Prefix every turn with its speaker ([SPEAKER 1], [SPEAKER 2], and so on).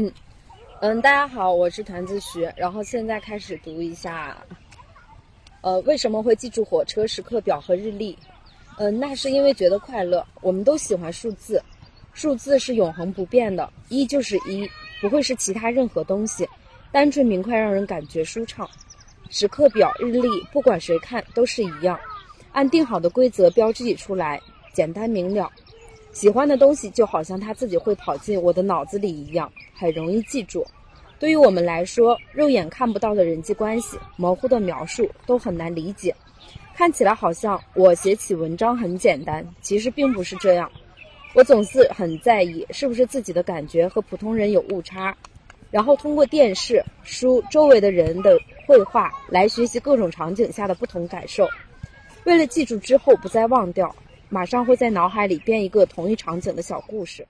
[SPEAKER 1] 嗯，嗯，大家好，我是团子徐，然后现在开始读一下，呃，为什么会记住火车时刻表和日历？嗯，那是因为觉得快乐。我们都喜欢数字，数字是永恒不变的，一就是一，不会是其他任何东西，单纯明快，让人感觉舒畅。时刻表、日历，不管谁看都是一样，按定好的规则标记出来，简单明了。喜欢的东西就好像它自己会跑进我的脑子里一样，很容易记住。对于我们来说，肉眼看不到的人际关系、模糊的描述都很难理解。看起来好像我写起文章很简单，其实并不是这样。我总是很在意是不是自己的感觉和普通人有误差，然后通过电视、书、周围的人的绘画来学习各种场景下的不同感受。为了记住之后不再忘掉，马上会在脑海里编一个同一场景的小故事。